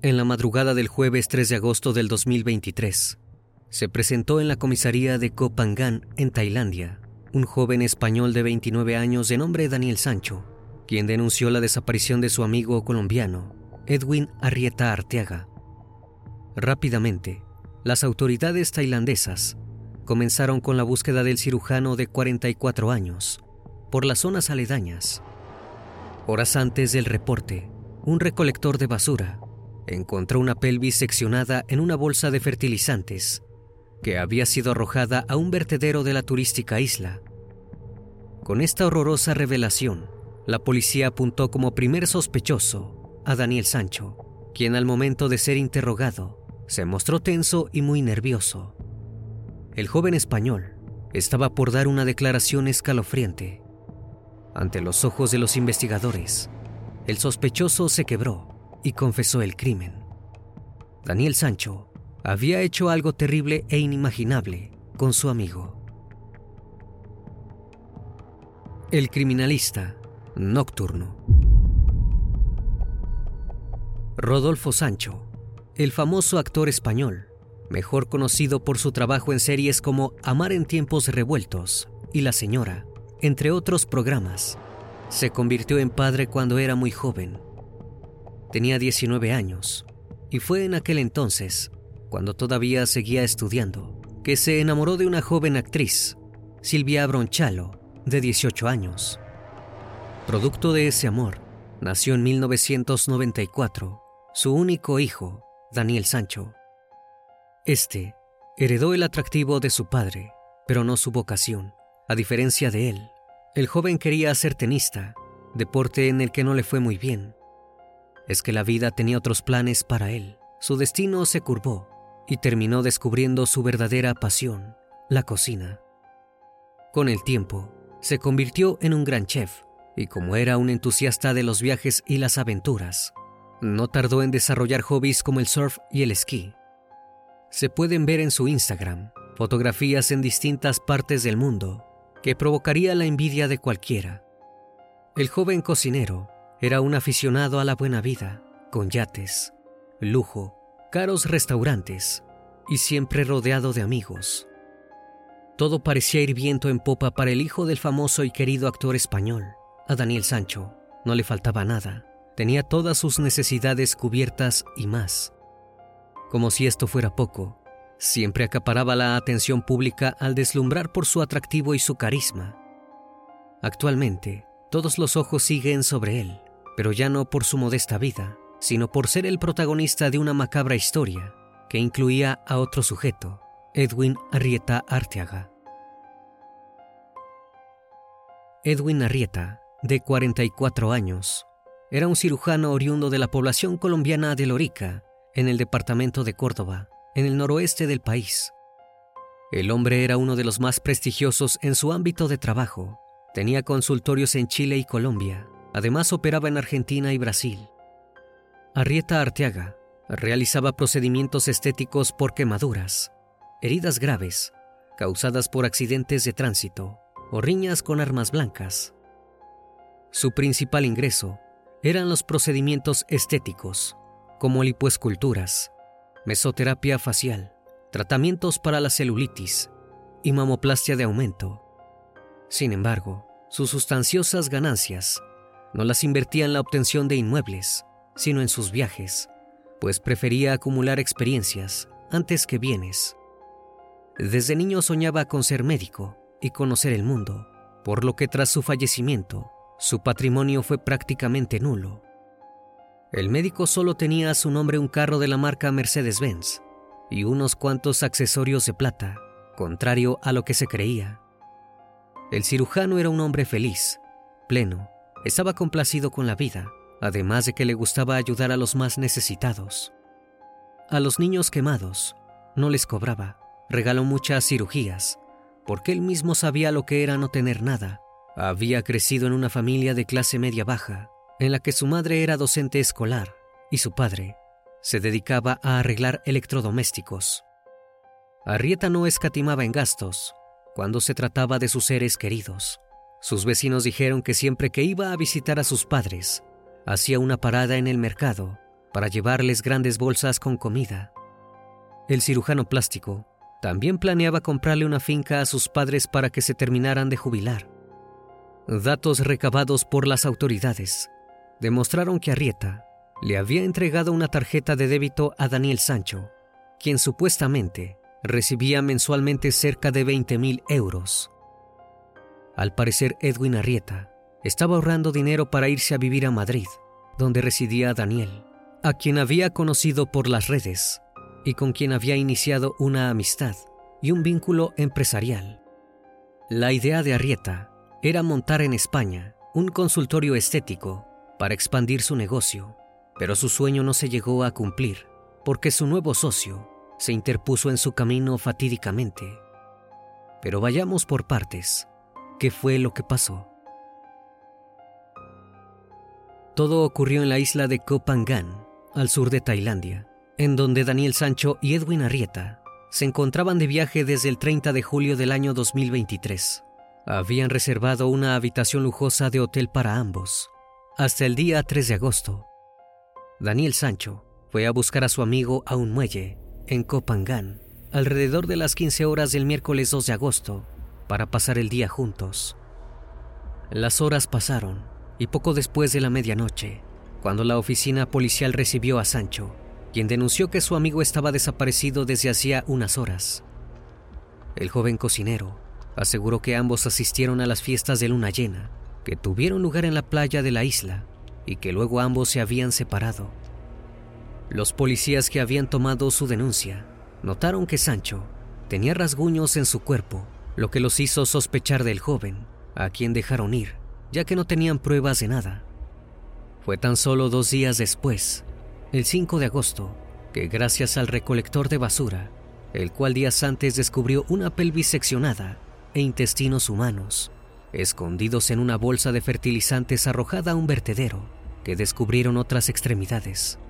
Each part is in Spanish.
En la madrugada del jueves 3 de agosto del 2023, se presentó en la comisaría de Koh Phangan, en Tailandia, un joven español de 29 años de nombre Daniel Sancho, quien denunció la desaparición de su amigo colombiano, Edwin Arrieta Arteaga. Rápidamente, las autoridades tailandesas comenzaron con la búsqueda del cirujano de 44 años por las zonas aledañas. Horas antes del reporte, un recolector de basura encontró una pelvis seccionada en una bolsa de fertilizantes que había sido arrojada a un vertedero de la turística isla. Con esta horrorosa revelación, la policía apuntó como primer sospechoso a Daniel Sancho, quien al momento de ser interrogado se mostró tenso y muy nervioso. El joven español estaba por dar una declaración escalofriante. Ante los ojos de los investigadores, el sospechoso se quebró y confesó el crimen. Daniel Sancho había hecho algo terrible e inimaginable con su amigo. El criminalista nocturno. Rodolfo Sancho, el famoso actor español, mejor conocido por su trabajo en series como Amar en tiempos revueltos y La Señora, entre otros programas, se convirtió en padre cuando era muy joven Tenía 19 años y fue en aquel entonces, cuando todavía seguía estudiando, que se enamoró de una joven actriz, Silvia Bronchalo, de 18 años. Producto de ese amor, nació en 1994 su único hijo, Daniel Sancho. Este heredó el atractivo de su padre, pero no su vocación. A diferencia de él, el joven quería ser tenista, deporte en el que no le fue muy bien, es que la vida tenía otros planes para él. Su destino se curvó y terminó descubriendo su verdadera pasión, la cocina. Con el tiempo, se convirtió en un gran chef y como era un entusiasta de los viajes y las aventuras, no tardó en desarrollar hobbies como el surf y el esquí. Se pueden ver en su Instagram fotografías en distintas partes del mundo que provocaría la envidia de cualquiera. El joven cocinero era un aficionado a la buena vida, con yates, lujo, caros restaurantes y siempre rodeado de amigos. Todo parecía ir viento en popa para el hijo del famoso y querido actor español. A Daniel Sancho no le faltaba nada, tenía todas sus necesidades cubiertas y más. Como si esto fuera poco, siempre acaparaba la atención pública al deslumbrar por su atractivo y su carisma. Actualmente, todos los ojos siguen sobre él, pero ya no por su modesta vida, sino por ser el protagonista de una macabra historia que incluía a otro sujeto, Edwin Arrieta Arteaga. Edwin Arrieta, de 44 años, era un cirujano oriundo de la población colombiana de Lorica, en el departamento de Córdoba, en el noroeste del país. El hombre era uno de los más prestigiosos en su ámbito de trabajo. Tenía consultorios en Chile y Colombia. Además operaba en Argentina y Brasil. Arrieta Arteaga realizaba procedimientos estéticos por quemaduras, heridas graves, causadas por accidentes de tránsito o riñas con armas blancas. Su principal ingreso eran los procedimientos estéticos, como lipoesculturas, mesoterapia facial, tratamientos para la celulitis y mamoplastia de aumento. Sin embargo, sus sustanciosas ganancias no las invertía en la obtención de inmuebles, sino en sus viajes, pues prefería acumular experiencias antes que bienes. Desde niño soñaba con ser médico y conocer el mundo, por lo que tras su fallecimiento, su patrimonio fue prácticamente nulo. El médico solo tenía a su nombre un carro de la marca Mercedes-Benz y unos cuantos accesorios de plata, contrario a lo que se creía. El cirujano era un hombre feliz, pleno, estaba complacido con la vida, además de que le gustaba ayudar a los más necesitados. A los niños quemados no les cobraba, regaló muchas cirugías, porque él mismo sabía lo que era no tener nada. Había crecido en una familia de clase media baja, en la que su madre era docente escolar y su padre se dedicaba a arreglar electrodomésticos. Arrieta no escatimaba en gastos cuando se trataba de sus seres queridos. Sus vecinos dijeron que siempre que iba a visitar a sus padres, hacía una parada en el mercado para llevarles grandes bolsas con comida. El cirujano plástico también planeaba comprarle una finca a sus padres para que se terminaran de jubilar. Datos recabados por las autoridades demostraron que Arrieta le había entregado una tarjeta de débito a Daniel Sancho, quien supuestamente recibía mensualmente cerca de 20 mil euros. Al parecer, Edwin Arrieta estaba ahorrando dinero para irse a vivir a Madrid, donde residía Daniel, a quien había conocido por las redes y con quien había iniciado una amistad y un vínculo empresarial. La idea de Arrieta era montar en España un consultorio estético para expandir su negocio, pero su sueño no se llegó a cumplir porque su nuevo socio se interpuso en su camino fatídicamente. Pero vayamos por partes. ¿Qué fue lo que pasó? Todo ocurrió en la isla de Koh Phangan, al sur de Tailandia, en donde Daniel Sancho y Edwin Arrieta se encontraban de viaje desde el 30 de julio del año 2023. Habían reservado una habitación lujosa de hotel para ambos, hasta el día 3 de agosto. Daniel Sancho fue a buscar a su amigo a un muelle en Copangán alrededor de las 15 horas del miércoles 2 de agosto para pasar el día juntos. Las horas pasaron y poco después de la medianoche, cuando la oficina policial recibió a Sancho, quien denunció que su amigo estaba desaparecido desde hacía unas horas. El joven cocinero aseguró que ambos asistieron a las fiestas de luna llena que tuvieron lugar en la playa de la isla y que luego ambos se habían separado. Los policías que habían tomado su denuncia notaron que Sancho tenía rasguños en su cuerpo, lo que los hizo sospechar del joven, a quien dejaron ir, ya que no tenían pruebas de nada. Fue tan solo dos días después, el 5 de agosto, que gracias al recolector de basura, el cual días antes descubrió una pelvis seccionada e intestinos humanos, escondidos en una bolsa de fertilizantes arrojada a un vertedero, que descubrieron otras extremidades.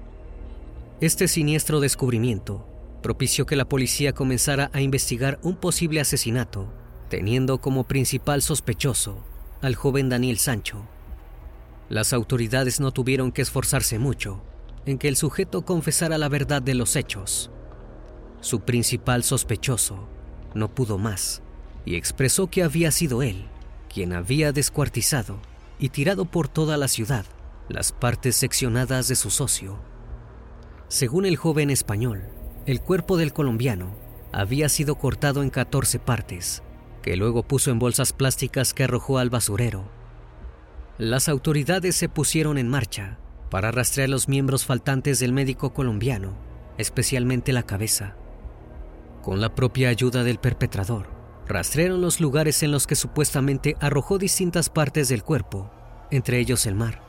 Este siniestro descubrimiento propició que la policía comenzara a investigar un posible asesinato, teniendo como principal sospechoso al joven Daniel Sancho. Las autoridades no tuvieron que esforzarse mucho en que el sujeto confesara la verdad de los hechos. su principal sospechoso, no pudo más y expresó que había sido él quien había descuartizado y tirado por toda la ciudad las partes seccionadas de su socio. Según el joven español, el cuerpo del colombiano había sido cortado en 14 partes, que luego puso en bolsas plásticas que arrojó al basurero. Las autoridades se pusieron en marcha para rastrear los miembros faltantes del médico colombiano, especialmente la cabeza. Con la propia ayuda del perpetrador, rastrearon los lugares en los que supuestamente arrojó distintas partes del cuerpo, entre ellos el mar.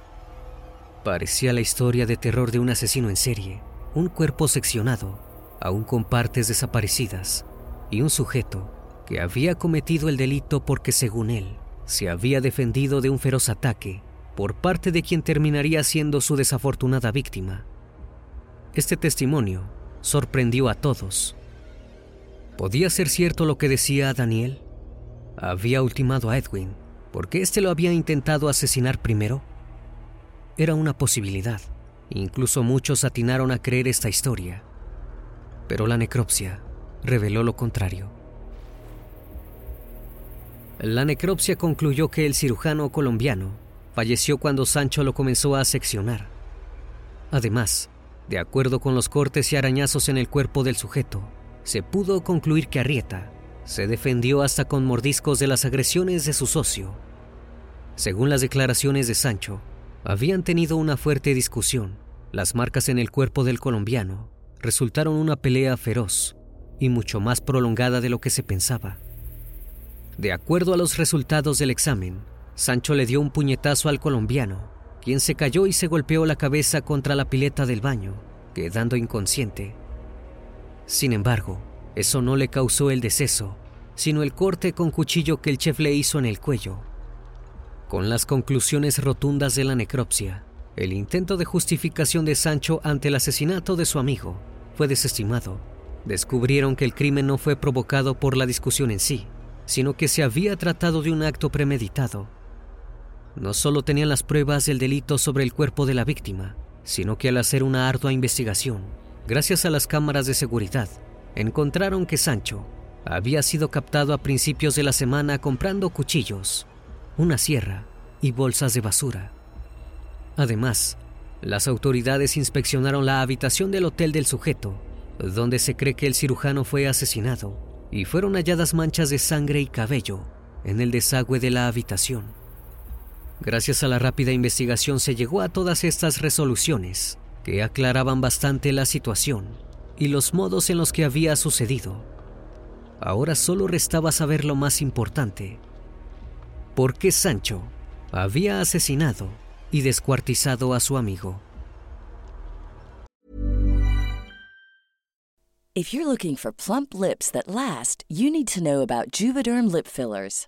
Parecía la historia de terror de un asesino en serie, un cuerpo seccionado, aún con partes desaparecidas, y un sujeto que había cometido el delito porque según él se había defendido de un feroz ataque por parte de quien terminaría siendo su desafortunada víctima. Este testimonio sorprendió a todos. ¿Podía ser cierto lo que decía Daniel? Había ultimado a Edwin porque éste lo había intentado asesinar primero. Era una posibilidad. Incluso muchos atinaron a creer esta historia. Pero la necropsia reveló lo contrario. La necropsia concluyó que el cirujano colombiano falleció cuando Sancho lo comenzó a seccionar. Además, de acuerdo con los cortes y arañazos en el cuerpo del sujeto, se pudo concluir que Arrieta se defendió hasta con mordiscos de las agresiones de su socio. Según las declaraciones de Sancho, habían tenido una fuerte discusión. Las marcas en el cuerpo del colombiano resultaron una pelea feroz y mucho más prolongada de lo que se pensaba. De acuerdo a los resultados del examen, Sancho le dio un puñetazo al colombiano, quien se cayó y se golpeó la cabeza contra la pileta del baño, quedando inconsciente. Sin embargo, eso no le causó el deceso, sino el corte con cuchillo que el chef le hizo en el cuello. Con las conclusiones rotundas de la necropsia, el intento de justificación de Sancho ante el asesinato de su amigo fue desestimado. Descubrieron que el crimen no fue provocado por la discusión en sí, sino que se había tratado de un acto premeditado. No solo tenían las pruebas del delito sobre el cuerpo de la víctima, sino que al hacer una ardua investigación, gracias a las cámaras de seguridad, encontraron que Sancho había sido captado a principios de la semana comprando cuchillos, una sierra y bolsas de basura. Además, las autoridades inspeccionaron la habitación del hotel del sujeto, donde se cree que el cirujano fue asesinado y fueron halladas manchas de sangre y cabello en el desagüe de la habitación. Gracias a la rápida investigación se llegó a todas estas resoluciones que aclaraban bastante la situación y los modos en los que había sucedido. Ahora solo restaba saber lo más importante. ¿Por qué Sancho había asesinado y descuartizado a su amigo? If you're looking for plump lips that last, you need to know about Juvederm lip fillers.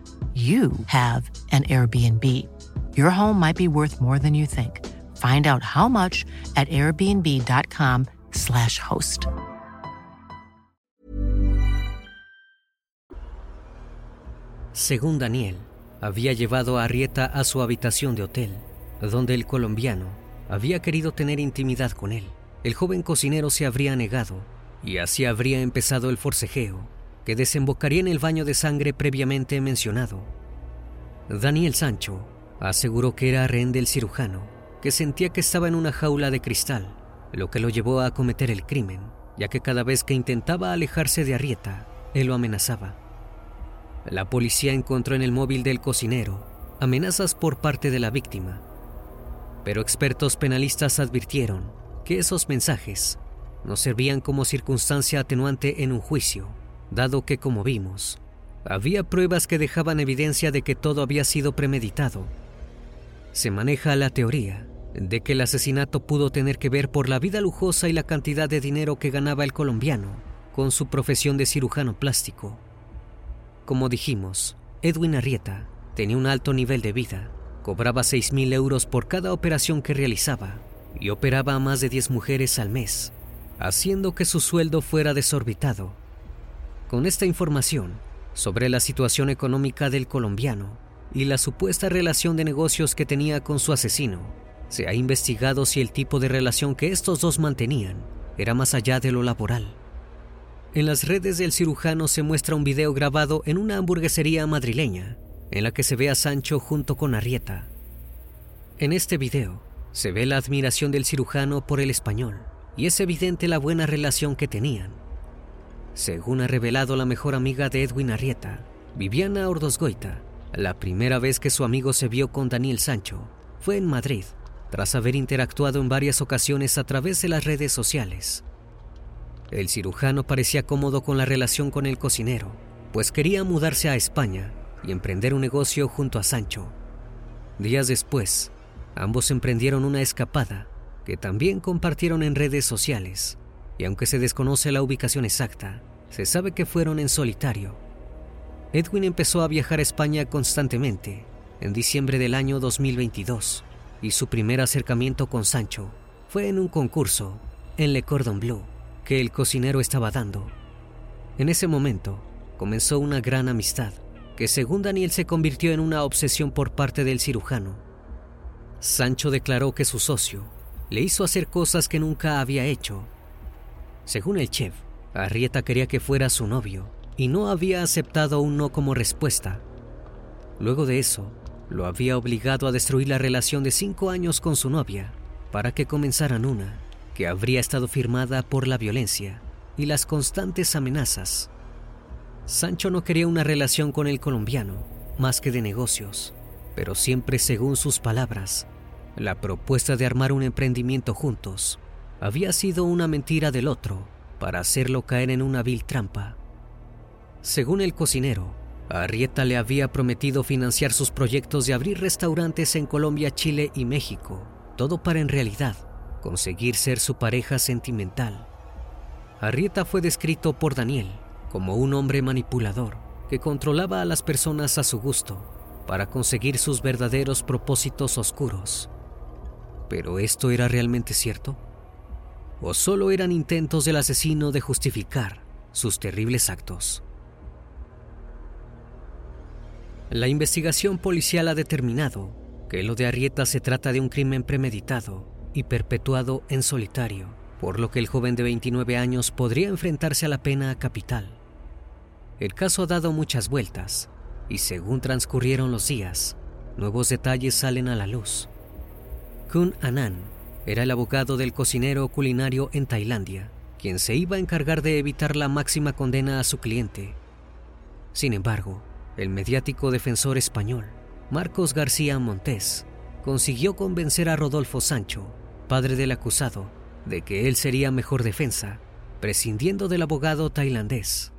you have an Airbnb. Your home might be worth more than you think. Find out how much at airbnb.com/slash host. Según Daniel, había llevado a Arrieta a su habitación de hotel, donde el colombiano había querido tener intimidad con él. El joven cocinero se habría negado y así habría empezado el forcejeo, que desembocaría en el baño de sangre previamente mencionado. Daniel Sancho aseguró que era rehén del cirujano, que sentía que estaba en una jaula de cristal, lo que lo llevó a cometer el crimen, ya que cada vez que intentaba alejarse de Arrieta, él lo amenazaba. La policía encontró en el móvil del cocinero amenazas por parte de la víctima, pero expertos penalistas advirtieron que esos mensajes no servían como circunstancia atenuante en un juicio, dado que, como vimos, había pruebas que dejaban evidencia de que todo había sido premeditado. Se maneja la teoría de que el asesinato pudo tener que ver por la vida lujosa y la cantidad de dinero que ganaba el colombiano con su profesión de cirujano plástico. Como dijimos, Edwin Arrieta tenía un alto nivel de vida, cobraba 6.000 euros por cada operación que realizaba y operaba a más de 10 mujeres al mes, haciendo que su sueldo fuera desorbitado. Con esta información sobre la situación económica del colombiano y la supuesta relación de negocios que tenía con su asesino, se ha investigado si el tipo de relación que estos dos mantenían era más allá de lo laboral. En las redes del cirujano se muestra un video grabado en una hamburguesería madrileña, en la que se ve a Sancho junto con Arrieta. En este video se ve la admiración del cirujano por el español y es evidente la buena relación que tenían. Según ha revelado la mejor amiga de Edwin Arrieta, Viviana Ordosgoita, la primera vez que su amigo se vio con Daniel Sancho fue en Madrid, tras haber interactuado en varias ocasiones a través de las redes sociales. El cirujano parecía cómodo con la relación con el cocinero, pues quería mudarse a España y emprender un negocio junto a Sancho. Días después, ambos emprendieron una escapada que también compartieron en redes sociales, y aunque se desconoce la ubicación exacta, se sabe que fueron en solitario. Edwin empezó a viajar a España constantemente en diciembre del año 2022 y su primer acercamiento con Sancho fue en un concurso en Le Cordon Bleu que el cocinero estaba dando. En ese momento comenzó una gran amistad que según Daniel se convirtió en una obsesión por parte del cirujano. Sancho declaró que su socio le hizo hacer cosas que nunca había hecho. Según el chef, Arrieta quería que fuera su novio y no había aceptado un no como respuesta. Luego de eso, lo había obligado a destruir la relación de cinco años con su novia para que comenzaran una que habría estado firmada por la violencia y las constantes amenazas. Sancho no quería una relación con el colombiano, más que de negocios, pero siempre según sus palabras, la propuesta de armar un emprendimiento juntos había sido una mentira del otro para hacerlo caer en una vil trampa. Según el cocinero, Arrieta le había prometido financiar sus proyectos de abrir restaurantes en Colombia, Chile y México, todo para en realidad conseguir ser su pareja sentimental. Arrieta fue descrito por Daniel como un hombre manipulador que controlaba a las personas a su gusto para conseguir sus verdaderos propósitos oscuros. ¿Pero esto era realmente cierto? ¿O solo eran intentos del asesino de justificar sus terribles actos? La investigación policial ha determinado que lo de Arrieta se trata de un crimen premeditado y perpetuado en solitario, por lo que el joven de 29 años podría enfrentarse a la pena capital. El caso ha dado muchas vueltas y según transcurrieron los días, nuevos detalles salen a la luz. Kun Anand era el abogado del cocinero culinario en Tailandia, quien se iba a encargar de evitar la máxima condena a su cliente. Sin embargo, el mediático defensor español, Marcos García Montés, consiguió convencer a Rodolfo Sancho padre del acusado, de que él sería mejor defensa, prescindiendo del abogado tailandés.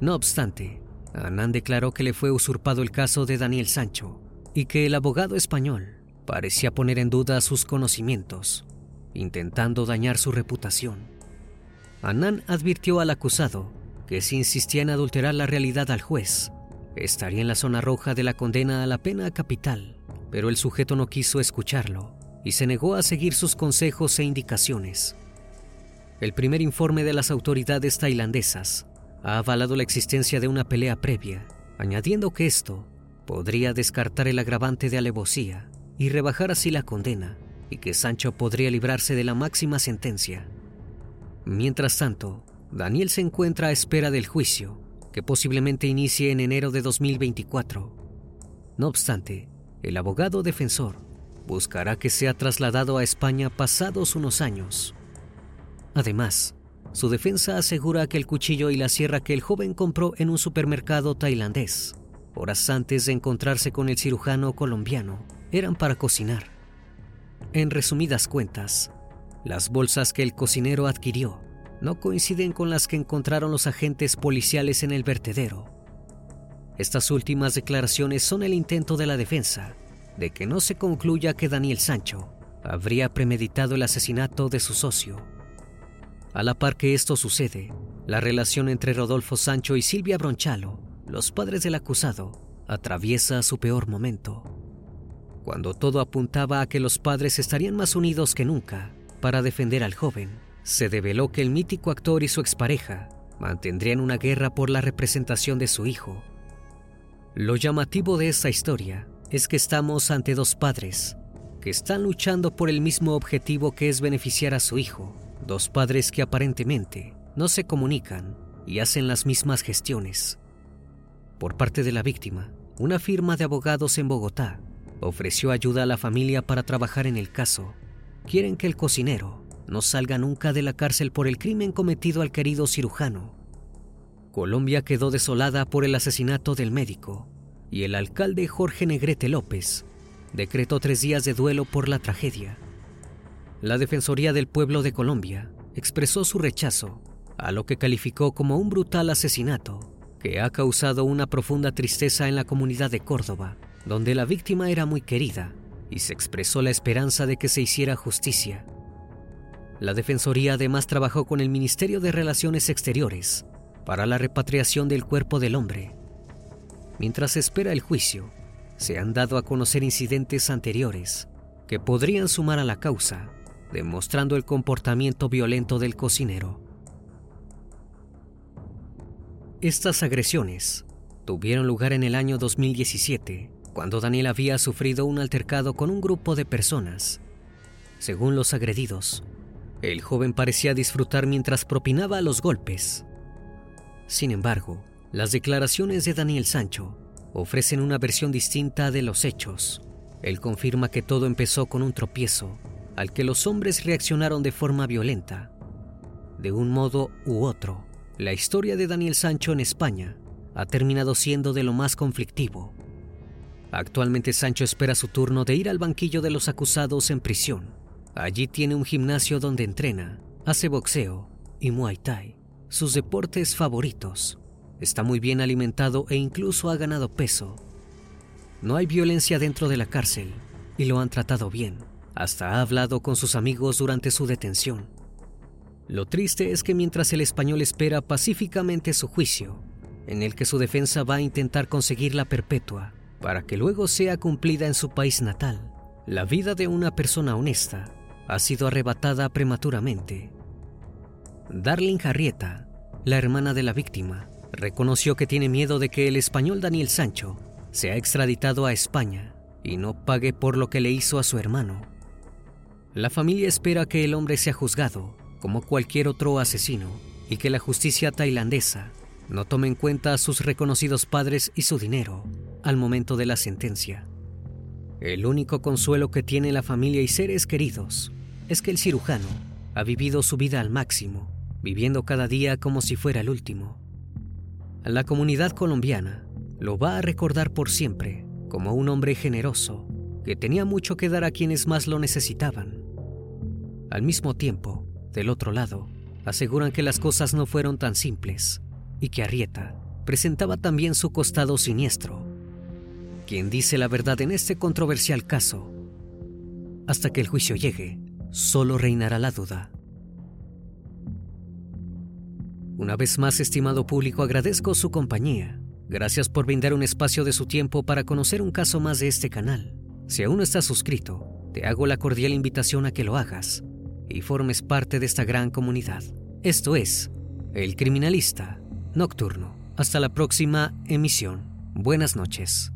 No obstante, Anand declaró que le fue usurpado el caso de Daniel Sancho y que el abogado español parecía poner en duda sus conocimientos, intentando dañar su reputación. Anand advirtió al acusado que si insistía en adulterar la realidad al juez, estaría en la zona roja de la condena a la pena capital, pero el sujeto no quiso escucharlo y se negó a seguir sus consejos e indicaciones. El primer informe de las autoridades tailandesas ha avalado la existencia de una pelea previa, añadiendo que esto podría descartar el agravante de alevosía y rebajar así la condena, y que Sancho podría librarse de la máxima sentencia. Mientras tanto, Daniel se encuentra a espera del juicio, que posiblemente inicie en enero de 2024. No obstante, el abogado defensor buscará que sea trasladado a España pasados unos años. Además, su defensa asegura que el cuchillo y la sierra que el joven compró en un supermercado tailandés, horas antes de encontrarse con el cirujano colombiano, eran para cocinar. En resumidas cuentas, las bolsas que el cocinero adquirió no coinciden con las que encontraron los agentes policiales en el vertedero. Estas últimas declaraciones son el intento de la defensa de que no se concluya que Daniel Sancho habría premeditado el asesinato de su socio. A la par que esto sucede, la relación entre Rodolfo Sancho y Silvia Bronchalo, los padres del acusado, atraviesa su peor momento. Cuando todo apuntaba a que los padres estarían más unidos que nunca para defender al joven, se develó que el mítico actor y su expareja mantendrían una guerra por la representación de su hijo. Lo llamativo de esta historia es que estamos ante dos padres que están luchando por el mismo objetivo que es beneficiar a su hijo, dos padres que aparentemente no se comunican y hacen las mismas gestiones. Por parte de la víctima, una firma de abogados en Bogotá ofreció ayuda a la familia para trabajar en el caso. Quieren que el cocinero no salga nunca de la cárcel por el crimen cometido al querido cirujano. Colombia quedó desolada por el asesinato del médico y el alcalde Jorge Negrete López decretó tres días de duelo por la tragedia. La Defensoría del Pueblo de Colombia expresó su rechazo a lo que calificó como un brutal asesinato que ha causado una profunda tristeza en la comunidad de Córdoba, donde la víctima era muy querida y se expresó la esperanza de que se hiciera justicia. La Defensoría además trabajó con el Ministerio de Relaciones Exteriores para la repatriación del cuerpo del hombre. Mientras espera el juicio, se han dado a conocer incidentes anteriores que podrían sumar a la causa, demostrando el comportamiento violento del cocinero. Estas agresiones tuvieron lugar en el año 2017, cuando Daniel había sufrido un altercado con un grupo de personas. Según los agredidos, el joven parecía disfrutar mientras propinaba los golpes. Sin embargo, las declaraciones de Daniel Sancho ofrecen una versión distinta de los hechos. Él confirma que todo empezó con un tropiezo, al que los hombres reaccionaron de forma violenta. De un modo u otro, la historia de Daniel Sancho en España ha terminado siendo de lo más conflictivo. Actualmente Sancho espera su turno de ir al banquillo de los acusados en prisión Allí tiene un gimnasio donde entrena, hace boxeo y muay thai, sus deportes favoritos. Está muy bien alimentado e incluso ha ganado peso. No hay violencia dentro de la cárcel y lo han tratado bien. Hasta ha hablado con sus amigos durante su detención. Lo triste es que mientras el español espera pacíficamente su juicio, en el que su defensa va a intentar conseguir la perpetua para que luego sea cumplida en su país natal, la vida de una persona honesta ha sido arrebatada prematuramente. Darling Harrieta, la hermana de la víctima, reconoció que tiene miedo de que el español Daniel Sancho sea extraditado a España y no pague por lo que le hizo a su hermano. La familia espera que el hombre sea juzgado como cualquier otro asesino y que la justicia tailandesa no tome en cuenta a sus reconocidos padres y su dinero al momento de la sentencia. El único consuelo que tiene la familia y seres queridos es que el cirujano ha vivido su vida al máximo, viviendo cada día como si fuera el último. La comunidad colombiana lo va a recordar por siempre como un hombre generoso que tenía mucho que dar a quienes más lo necesitaban. Al mismo tiempo, del otro lado, aseguran que las cosas no fueron tan simples y que Arrieta presentaba también su costado siniestro quien dice la verdad en este controversial caso. Hasta que el juicio llegue, solo reinará la duda. Una vez más, estimado público, agradezco su compañía. Gracias por brindar un espacio de su tiempo para conocer un caso más de este canal. Si aún no estás suscrito, te hago la cordial invitación a que lo hagas y formes parte de esta gran comunidad. Esto es El Criminalista Nocturno. Hasta la próxima emisión. Buenas noches.